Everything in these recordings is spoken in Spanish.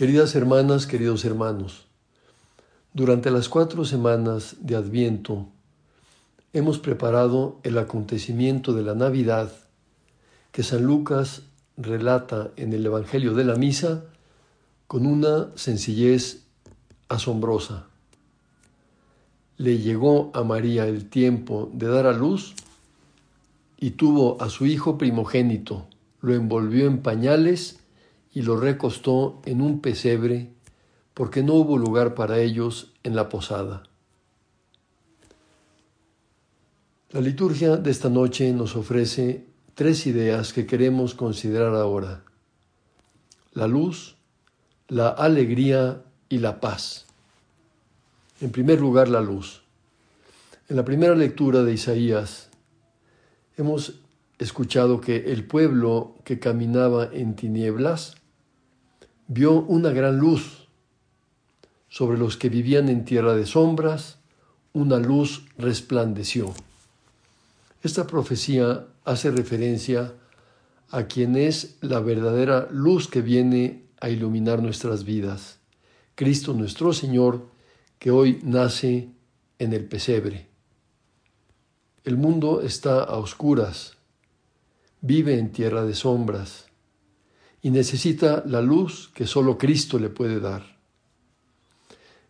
Queridas hermanas, queridos hermanos, durante las cuatro semanas de Adviento hemos preparado el acontecimiento de la Navidad que San Lucas relata en el Evangelio de la Misa con una sencillez asombrosa. Le llegó a María el tiempo de dar a luz y tuvo a su hijo primogénito, lo envolvió en pañales y lo recostó en un pesebre porque no hubo lugar para ellos en la posada. La liturgia de esta noche nos ofrece tres ideas que queremos considerar ahora. La luz, la alegría y la paz. En primer lugar, la luz. En la primera lectura de Isaías hemos escuchado que el pueblo que caminaba en tinieblas vio una gran luz. Sobre los que vivían en tierra de sombras, una luz resplandeció. Esta profecía hace referencia a quien es la verdadera luz que viene a iluminar nuestras vidas, Cristo nuestro Señor, que hoy nace en el pesebre. El mundo está a oscuras, vive en tierra de sombras y necesita la luz que solo Cristo le puede dar.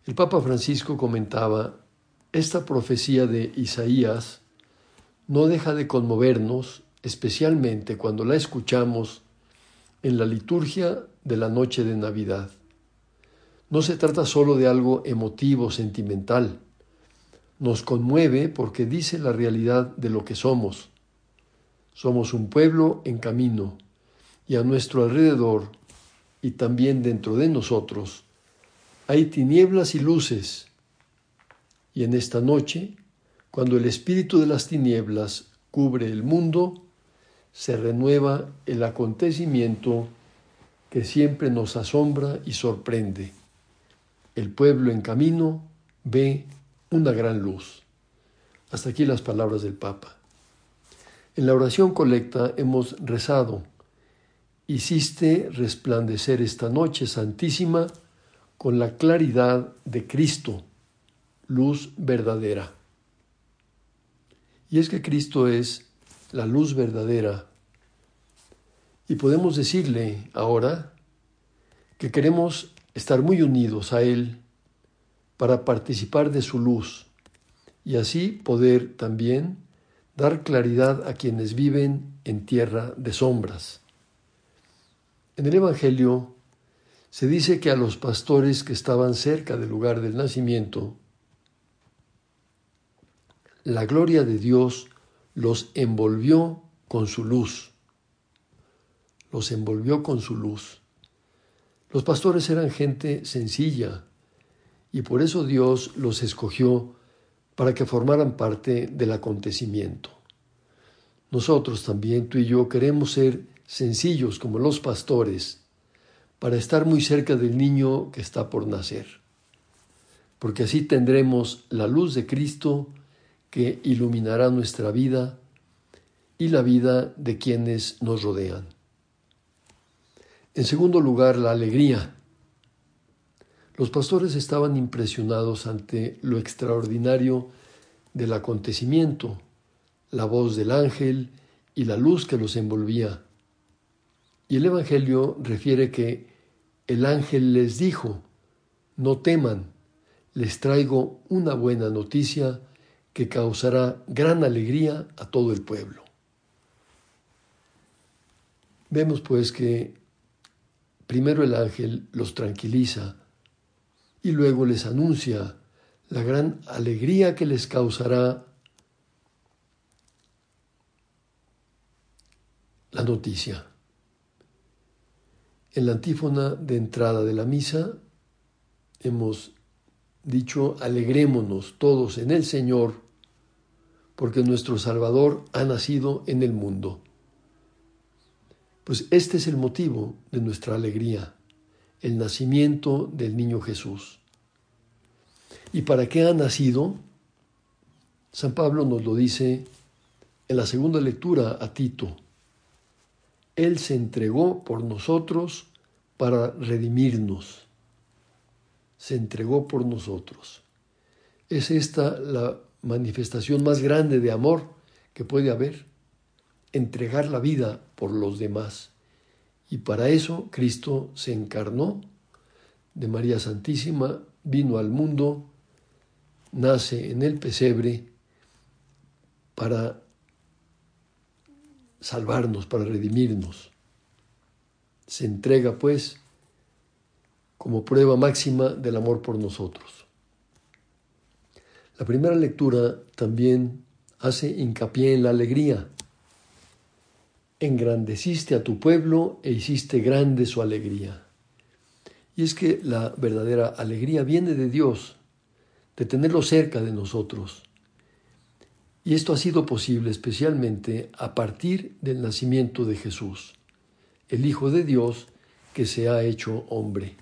El Papa Francisco comentaba, esta profecía de Isaías no deja de conmovernos, especialmente cuando la escuchamos en la liturgia de la noche de Navidad. No se trata solo de algo emotivo, sentimental. Nos conmueve porque dice la realidad de lo que somos. Somos un pueblo en camino y a nuestro alrededor y también dentro de nosotros hay tinieblas y luces. Y en esta noche cuando el espíritu de las tinieblas cubre el mundo, se renueva el acontecimiento que siempre nos asombra y sorprende. El pueblo en camino ve una gran luz. Hasta aquí las palabras del Papa. En la oración colecta hemos rezado, hiciste resplandecer esta noche santísima con la claridad de Cristo, luz verdadera. Y es que Cristo es la luz verdadera. Y podemos decirle ahora que queremos estar muy unidos a Él para participar de su luz y así poder también dar claridad a quienes viven en tierra de sombras. En el Evangelio se dice que a los pastores que estaban cerca del lugar del nacimiento la gloria de Dios los envolvió con su luz. Los envolvió con su luz. Los pastores eran gente sencilla y por eso Dios los escogió para que formaran parte del acontecimiento. Nosotros también, tú y yo, queremos ser sencillos como los pastores para estar muy cerca del niño que está por nacer, porque así tendremos la luz de Cristo que iluminará nuestra vida y la vida de quienes nos rodean. En segundo lugar, la alegría. Los pastores estaban impresionados ante lo extraordinario del acontecimiento, la voz del ángel y la luz que los envolvía. Y el Evangelio refiere que el ángel les dijo, no teman, les traigo una buena noticia que causará gran alegría a todo el pueblo. Vemos pues que primero el ángel los tranquiliza y luego les anuncia la gran alegría que les causará la noticia. En la antífona de entrada de la misa hemos dicho, alegrémonos todos en el Señor, porque nuestro Salvador ha nacido en el mundo. Pues este es el motivo de nuestra alegría, el nacimiento del niño Jesús. ¿Y para qué ha nacido? San Pablo nos lo dice en la segunda lectura a Tito. Él se entregó por nosotros para redimirnos. Se entregó por nosotros. Es esta la manifestación más grande de amor que puede haber, entregar la vida por los demás. Y para eso Cristo se encarnó de María Santísima, vino al mundo, nace en el pesebre para salvarnos, para redimirnos. Se entrega, pues, como prueba máxima del amor por nosotros. La primera lectura también hace hincapié en la alegría. Engrandeciste a tu pueblo e hiciste grande su alegría. Y es que la verdadera alegría viene de Dios, de tenerlo cerca de nosotros, y esto ha sido posible especialmente a partir del nacimiento de Jesús, el Hijo de Dios que se ha hecho hombre.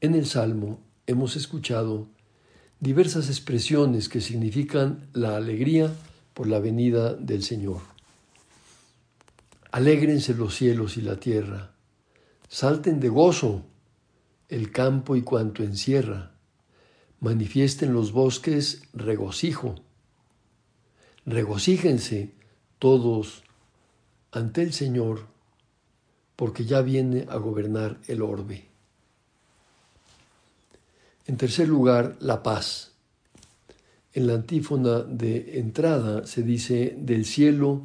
En el Salmo hemos escuchado diversas expresiones que significan la alegría por la venida del Señor. Alégrense los cielos y la tierra, salten de gozo el campo y cuanto encierra, manifiesten los bosques regocijo regocíjense todos ante el Señor, porque ya viene a gobernar el orbe. En tercer lugar, la paz. En la antífona de entrada se dice, del cielo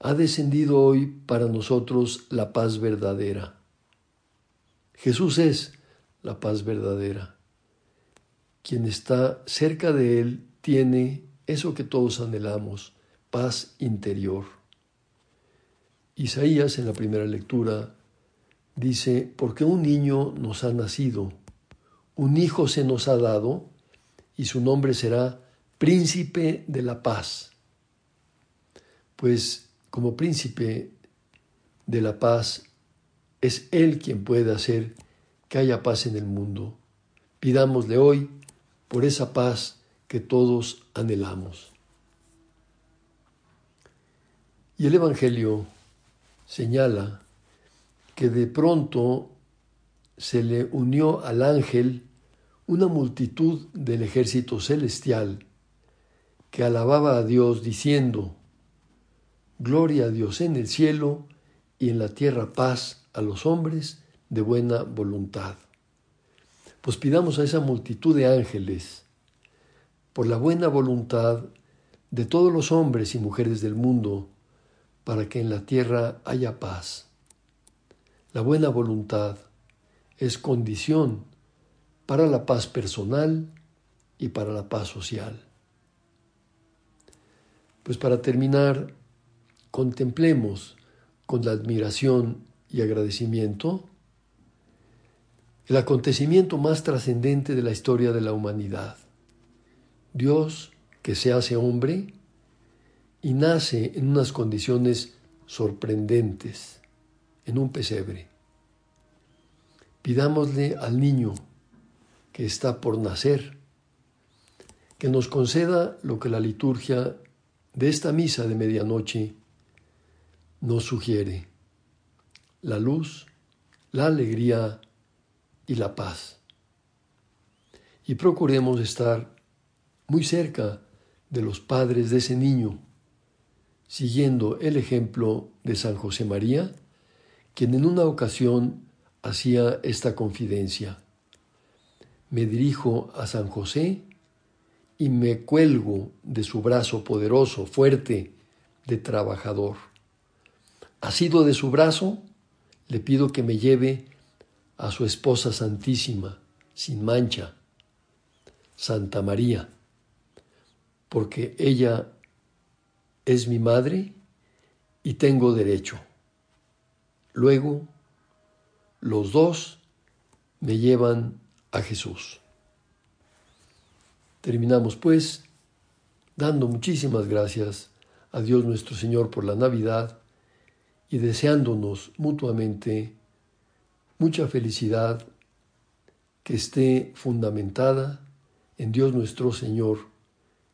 ha descendido hoy para nosotros la paz verdadera. Jesús es la paz verdadera. Quien está cerca de Él tiene eso que todos anhelamos, paz interior. Isaías en la primera lectura dice, porque un niño nos ha nacido, un hijo se nos ha dado, y su nombre será príncipe de la paz. Pues como príncipe de la paz, es Él quien puede hacer que haya paz en el mundo. Pidámosle hoy por esa paz que todos anhelamos. Y el Evangelio señala que de pronto se le unió al ángel una multitud del ejército celestial que alababa a Dios diciendo, Gloria a Dios en el cielo y en la tierra paz a los hombres de buena voluntad. Pues pidamos a esa multitud de ángeles por la buena voluntad de todos los hombres y mujeres del mundo, para que en la tierra haya paz. La buena voluntad es condición para la paz personal y para la paz social. Pues para terminar, contemplemos con la admiración y agradecimiento el acontecimiento más trascendente de la historia de la humanidad Dios que se hace hombre y nace en unas condiciones sorprendentes, en un pesebre. Pidámosle al niño que está por nacer, que nos conceda lo que la liturgia de esta misa de medianoche nos sugiere, la luz, la alegría y la paz. Y procuremos estar muy cerca de los padres de ese niño, siguiendo el ejemplo de San José María, quien en una ocasión hacía esta confidencia. Me dirijo a San José y me cuelgo de su brazo poderoso, fuerte, de trabajador. Asido de su brazo, le pido que me lleve a su esposa santísima, sin mancha, Santa María porque ella es mi madre y tengo derecho. Luego Los dos me llevan a Jesús. Terminamos pues dando muchísimas gracias a Dios nuestro Señor por la Navidad y deseándonos mutuamente mucha felicidad que esté fundamentada en Dios nuestro Señor,